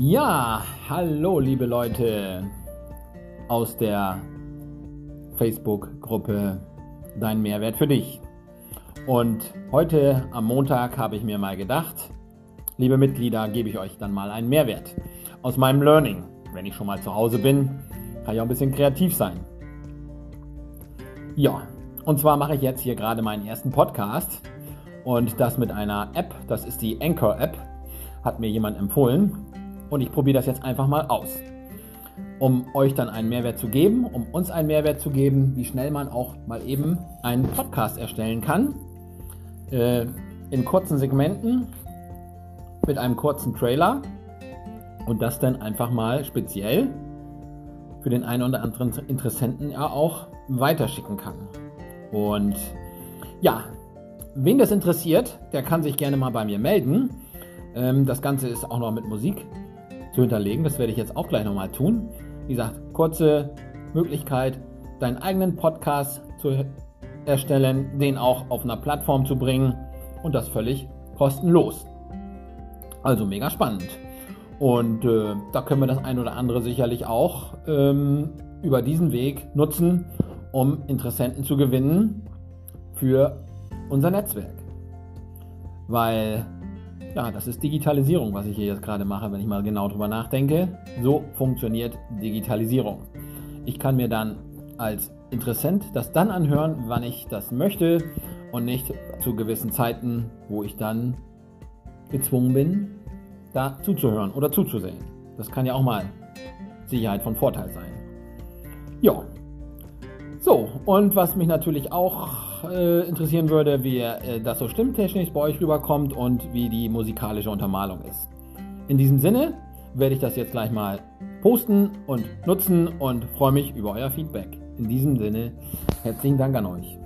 Ja, hallo liebe Leute aus der Facebook-Gruppe Dein Mehrwert für dich. Und heute am Montag habe ich mir mal gedacht, liebe Mitglieder, gebe ich euch dann mal einen Mehrwert aus meinem Learning. Wenn ich schon mal zu Hause bin, kann ich auch ein bisschen kreativ sein. Ja, und zwar mache ich jetzt hier gerade meinen ersten Podcast und das mit einer App, das ist die Anchor App, hat mir jemand empfohlen und ich probiere das jetzt einfach mal aus. Um euch dann einen Mehrwert zu geben, um uns einen Mehrwert zu geben, wie schnell man auch mal eben einen Podcast erstellen kann. Äh, in kurzen Segmenten mit einem kurzen Trailer und das dann einfach mal speziell für den einen oder anderen Interessenten ja auch weiterschicken kann. Und ja, wen das interessiert, der kann sich gerne mal bei mir melden. Ähm, das Ganze ist auch noch mit Musik zu hinterlegen. Das werde ich jetzt auch gleich nochmal tun. Wie gesagt, kurze Möglichkeit, deinen eigenen Podcast zu erstellen, den auch auf einer Plattform zu bringen und das völlig kostenlos. Also mega spannend. Und äh, da können wir das ein oder andere sicherlich auch ähm, über diesen Weg nutzen, um Interessenten zu gewinnen für unser Netzwerk. Weil ja, das ist Digitalisierung, was ich hier jetzt gerade mache, wenn ich mal genau drüber nachdenke. So funktioniert Digitalisierung. Ich kann mir dann als Interessent das dann anhören, wann ich das möchte und nicht zu gewissen Zeiten, wo ich dann gezwungen bin, da zuzuhören oder zuzusehen. Das kann ja auch mal Sicherheit von Vorteil sein. Ja. So, und was mich natürlich auch äh, interessieren würde, wie äh, das so stimmtechnisch bei euch rüberkommt und wie die musikalische Untermalung ist. In diesem Sinne werde ich das jetzt gleich mal posten und nutzen und freue mich über euer Feedback. In diesem Sinne, herzlichen Dank an euch.